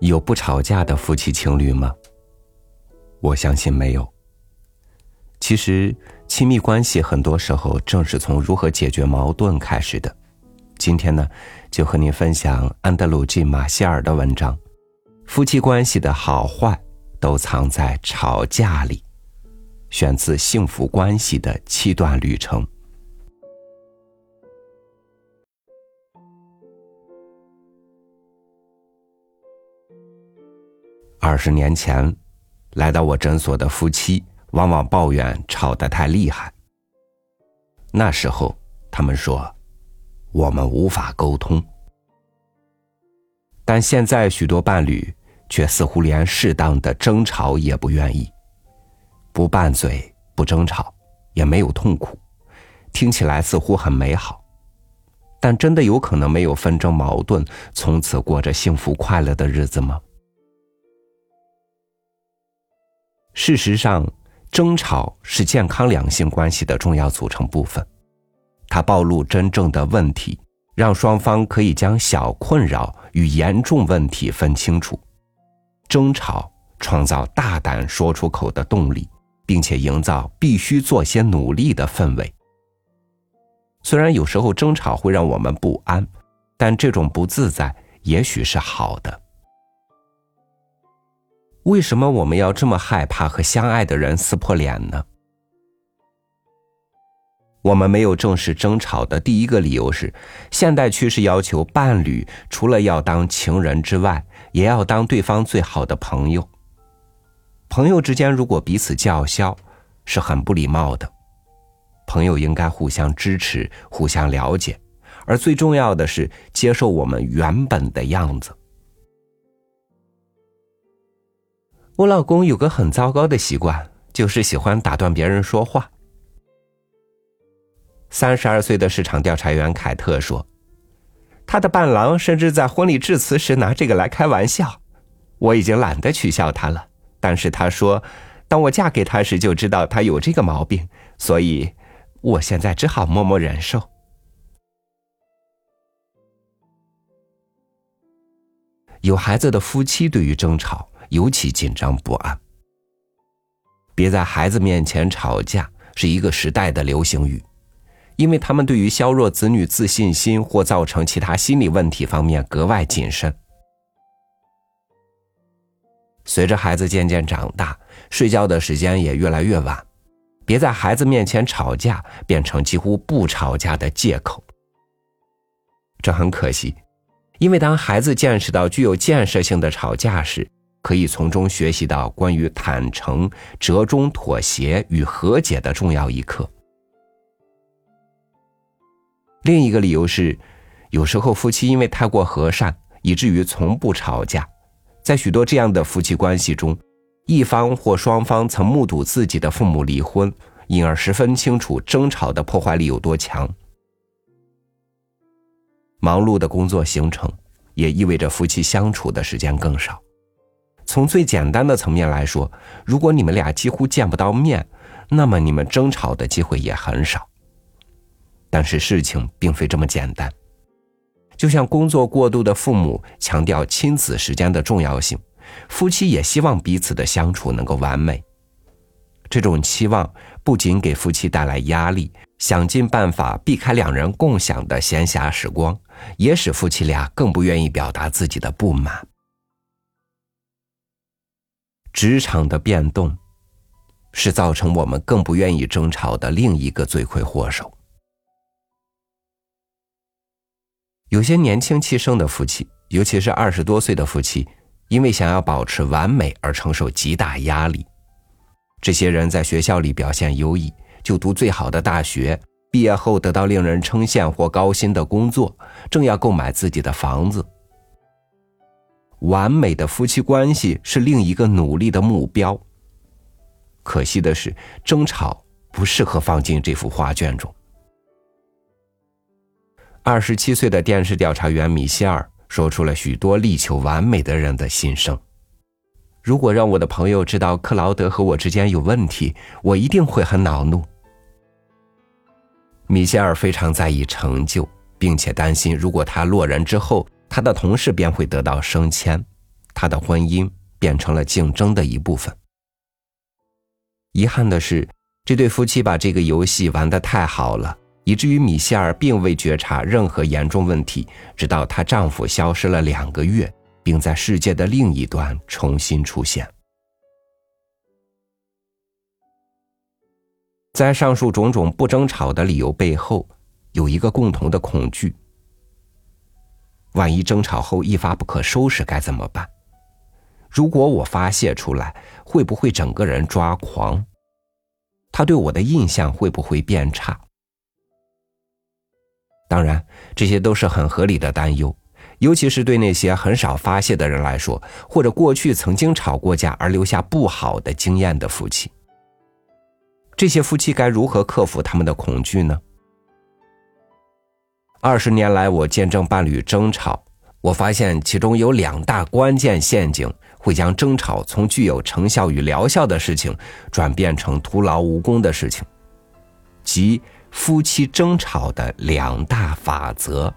有不吵架的夫妻情侣吗？我相信没有。其实，亲密关系很多时候正是从如何解决矛盾开始的。今天呢，就和您分享安德鲁 ·G· 马歇尔的文章：夫妻关系的好坏都藏在吵架里。选自《幸福关系的七段旅程》。二十年前，来到我诊所的夫妻往往抱怨吵得太厉害。那时候，他们说我们无法沟通。但现在，许多伴侣却似乎连适当的争吵也不愿意，不拌嘴，不争吵，也没有痛苦，听起来似乎很美好。但真的有可能没有纷争矛盾，从此过着幸福快乐的日子吗？事实上，争吵是健康两性关系的重要组成部分。它暴露真正的问题，让双方可以将小困扰与严重问题分清楚。争吵创造大胆说出口的动力，并且营造必须做些努力的氛围。虽然有时候争吵会让我们不安，但这种不自在也许是好的。为什么我们要这么害怕和相爱的人撕破脸呢？我们没有正式争吵的第一个理由是，现代趋势要求伴侣除了要当情人之外，也要当对方最好的朋友。朋友之间如果彼此叫嚣，是很不礼貌的。朋友应该互相支持、互相了解，而最重要的是接受我们原本的样子。我老公有个很糟糕的习惯，就是喜欢打断别人说话。三十二岁的市场调查员凯特说：“他的伴郎甚至在婚礼致辞时拿这个来开玩笑。我已经懒得取笑他了，但是他说，当我嫁给他时就知道他有这个毛病，所以我现在只好默默忍受。”有孩子的夫妻对于争吵。尤其紧张不安。别在孩子面前吵架是一个时代的流行语，因为他们对于削弱子女自信心或造成其他心理问题方面格外谨慎。随着孩子渐渐长大，睡觉的时间也越来越晚，别在孩子面前吵架变成几乎不吵架的借口。这很可惜，因为当孩子见识到具有建设性的吵架时，可以从中学习到关于坦诚、折中、妥协与和解的重要一课。另一个理由是，有时候夫妻因为太过和善，以至于从不吵架。在许多这样的夫妻关系中，一方或双方曾目睹自己的父母离婚，因而十分清楚争吵的破坏力有多强。忙碌的工作行程也意味着夫妻相处的时间更少。从最简单的层面来说，如果你们俩几乎见不到面，那么你们争吵的机会也很少。但是事情并非这么简单，就像工作过度的父母强调亲子时间的重要性，夫妻也希望彼此的相处能够完美。这种期望不仅给夫妻带来压力，想尽办法避开两人共享的闲暇时光，也使夫妻俩更不愿意表达自己的不满。职场的变动，是造成我们更不愿意争吵的另一个罪魁祸首。有些年轻气盛的夫妻，尤其是二十多岁的夫妻，因为想要保持完美而承受极大压力。这些人在学校里表现优异，就读最好的大学，毕业后得到令人称羡或高薪的工作，正要购买自己的房子。完美的夫妻关系是另一个努力的目标。可惜的是，争吵不适合放进这幅画卷中。二十七岁的电视调查员米歇尔说出了许多力求完美的人的心声。如果让我的朋友知道克劳德和我之间有问题，我一定会很恼怒。米歇尔非常在意成就，并且担心如果他落人之后。他的同事便会得到升迁，他的婚姻变成了竞争的一部分。遗憾的是，这对夫妻把这个游戏玩得太好了，以至于米歇尔并未觉察任何严重问题，直到她丈夫消失了两个月，并在世界的另一端重新出现。在上述种种不争吵的理由背后，有一个共同的恐惧：万一争吵后一发不可收拾，该怎么办？如果我发泄出来，会不会整个人抓狂？他对我的印象会不会变差？当然，这些都是很合理的担忧，尤其是对那些很少发泄的人来说，或者过去曾经吵过架而留下不好的经验的夫妻。这些夫妻该如何克服他们的恐惧呢？二十年来，我见证伴侣争吵，我发现其中有两大关键陷阱，会将争吵从具有成效与疗效的事情，转变成徒劳无功的事情，即夫妻争吵的两大法则。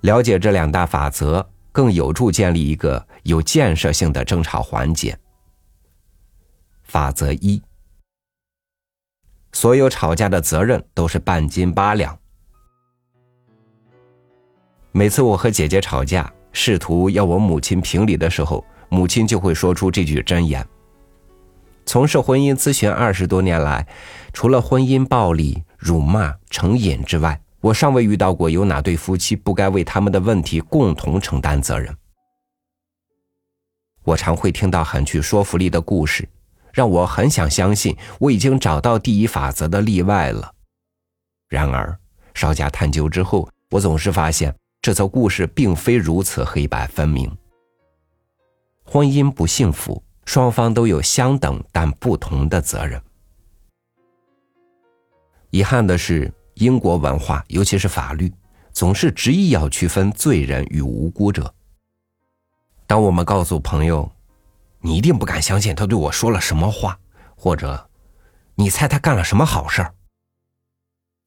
了解这两大法则，更有助建立一个有建设性的争吵环节。法则一：所有吵架的责任都是半斤八两。每次我和姐姐吵架，试图要我母亲评理的时候，母亲就会说出这句箴言。从事婚姻咨询二十多年来，除了婚姻暴力、辱骂、成瘾之外，我尚未遇到过有哪对夫妻不该为他们的问题共同承担责任。我常会听到很具说服力的故事。让我很想相信我已经找到第一法则的例外了。然而，稍加探究之后，我总是发现这则故事并非如此黑白分明。婚姻不幸福，双方都有相等但不同的责任。遗憾的是，英国文化，尤其是法律，总是执意要区分罪人与无辜者。当我们告诉朋友，你一定不敢相信他对我说了什么话，或者，你猜他干了什么好事儿？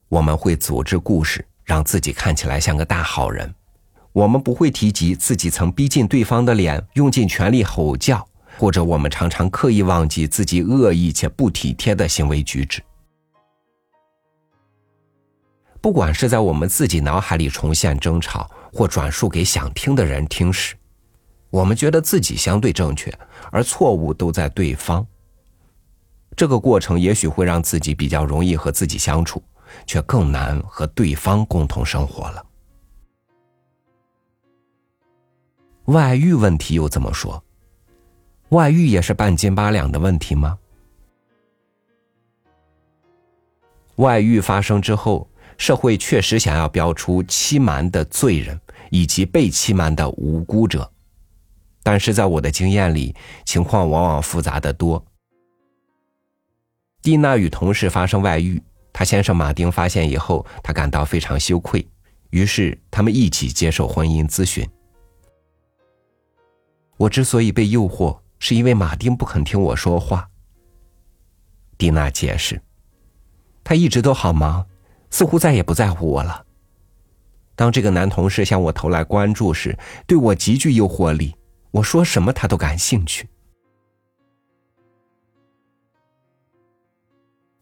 我们会组织故事，让自己看起来像个大好人。我们不会提及自己曾逼近对方的脸，用尽全力吼叫，或者我们常常刻意忘记自己恶意且不体贴的行为举止。不管是在我们自己脑海里重现争吵，或转述给想听的人听时。我们觉得自己相对正确，而错误都在对方。这个过程也许会让自己比较容易和自己相处，却更难和对方共同生活了。外遇问题又怎么说？外遇也是半斤八两的问题吗？外遇发生之后，社会确实想要标出欺瞒的罪人以及被欺瞒的无辜者。但是在我的经验里，情况往往复杂的多。蒂娜与同事发生外遇，她先生马丁发现以后，他感到非常羞愧，于是他们一起接受婚姻咨询。我之所以被诱惑，是因为马丁不肯听我说话。蒂娜解释，他一直都好忙，似乎再也不在乎我了。当这个男同事向我投来关注时，对我极具诱惑力。我说什么他都感兴趣。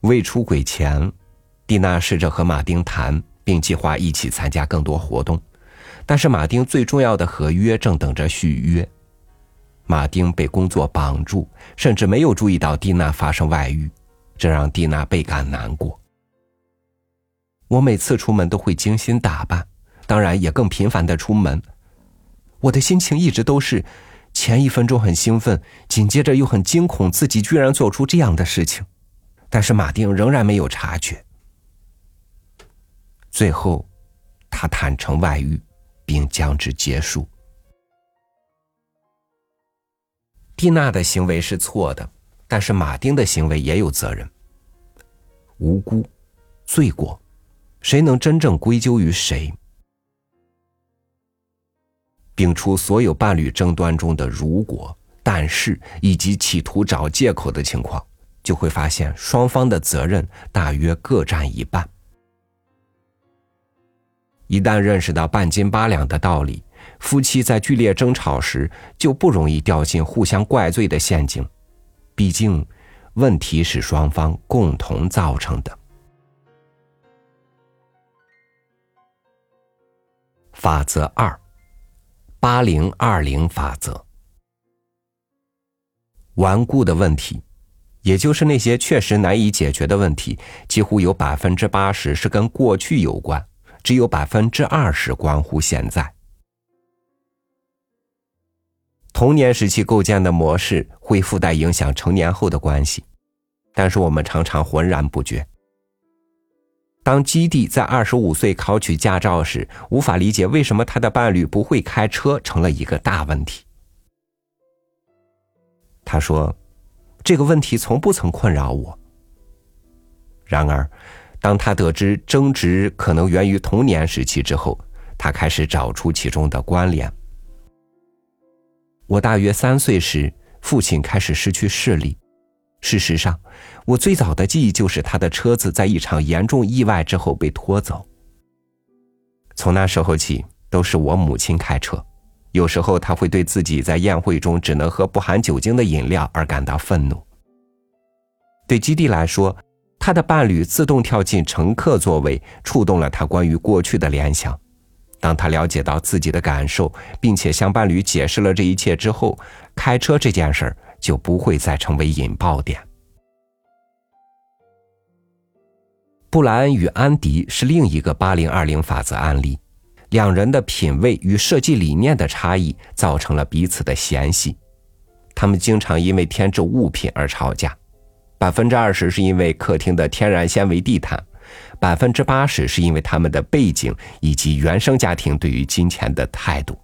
未出轨前，蒂娜试着和马丁谈，并计划一起参加更多活动，但是马丁最重要的合约正等着续约。马丁被工作绑住，甚至没有注意到蒂娜发生外遇，这让蒂娜倍感难过。我每次出门都会精心打扮，当然也更频繁的出门。我的心情一直都是，前一分钟很兴奋，紧接着又很惊恐，自己居然做出这样的事情。但是马丁仍然没有察觉。最后，他坦诚外遇，并将之结束。蒂娜的行为是错的，但是马丁的行为也有责任。无辜，罪过，谁能真正归咎于谁？摒除所有伴侣争端中的“如果”“但是”以及企图找借口的情况，就会发现双方的责任大约各占一半。一旦认识到半斤八两的道理，夫妻在剧烈争吵时就不容易掉进互相怪罪的陷阱。毕竟，问题是双方共同造成的。法则二：八零二零法则。顽固的问题，也就是那些确实难以解决的问题，几乎有百分之八十是跟过去有关，只有百分之二十关乎现在。童年时期构建的模式会附带影响成年后的关系，但是我们常常浑然不觉。当基地在二十五岁考取驾照时，无法理解为什么他的伴侣不会开车，成了一个大问题。他说：“这个问题从不曾困扰我。”然而，当他得知争执可能源于童年时期之后，他开始找出其中的关联。我大约三岁时，父亲开始失去视力。事实上，我最早的记忆就是他的车子在一场严重意外之后被拖走。从那时候起，都是我母亲开车。有时候，他会对自己在宴会中只能喝不含酒精的饮料而感到愤怒。对基地来说，他的伴侣自动跳进乘客座位，触动了他关于过去的联想。当他了解到自己的感受，并且向伴侣解释了这一切之后，开车这件事儿就不会再成为引爆点。布莱恩与安迪是另一个八零二零法则案例，两人的品味与设计理念的差异造成了彼此的嫌隙，他们经常因为添置物品而吵架，百分之二十是因为客厅的天然纤维地毯。百分之八十是因为他们的背景以及原生家庭对于金钱的态度。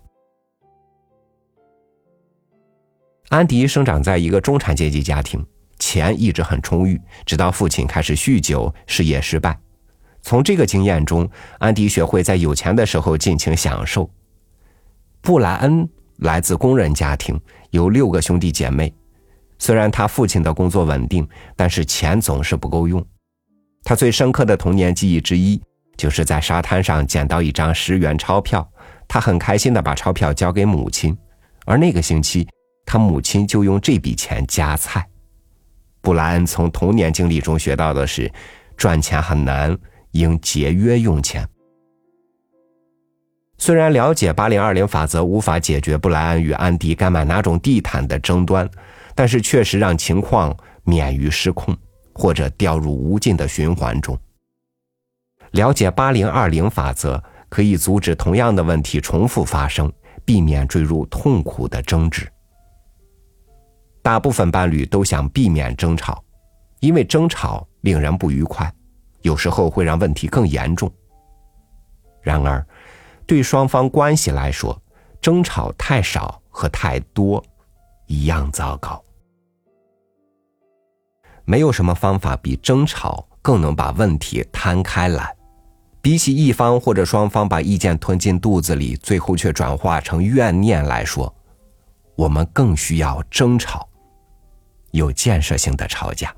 安迪生长在一个中产阶级家庭，钱一直很充裕，直到父亲开始酗酒，事业失败。从这个经验中，安迪学会在有钱的时候尽情享受。布莱恩来自工人家庭，有六个兄弟姐妹。虽然他父亲的工作稳定，但是钱总是不够用。他最深刻的童年记忆之一，就是在沙滩上捡到一张十元钞票，他很开心的把钞票交给母亲，而那个星期，他母亲就用这笔钱夹菜。布莱恩从童年经历中学到的是，赚钱很难，应节约用钱。虽然了解八零二零法则无法解决布莱恩与安迪该买哪种地毯的争端，但是确实让情况免于失控。或者掉入无尽的循环中。了解八零二零法则，可以阻止同样的问题重复发生，避免坠入痛苦的争执。大部分伴侣都想避免争吵，因为争吵令人不愉快，有时候会让问题更严重。然而，对双方关系来说，争吵太少和太多一样糟糕。没有什么方法比争吵更能把问题摊开来。比起一方或者双方把意见吞进肚子里，最后却转化成怨念来说，我们更需要争吵，有建设性的吵架。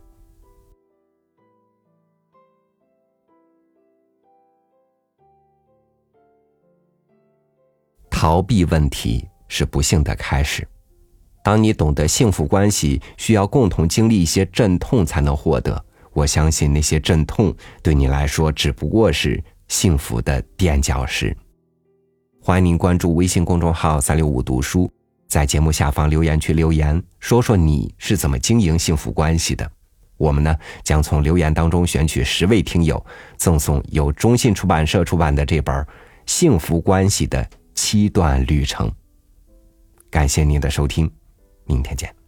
逃避问题是不幸的开始。当你懂得幸福关系需要共同经历一些阵痛才能获得，我相信那些阵痛对你来说只不过是幸福的垫脚石。欢迎您关注微信公众号“三六五读书”，在节目下方留言区留言，说说你是怎么经营幸福关系的。我们呢将从留言当中选取十位听友，赠送由中信出版社出版的这本《幸福关系的七段旅程》。感谢您的收听。明天见。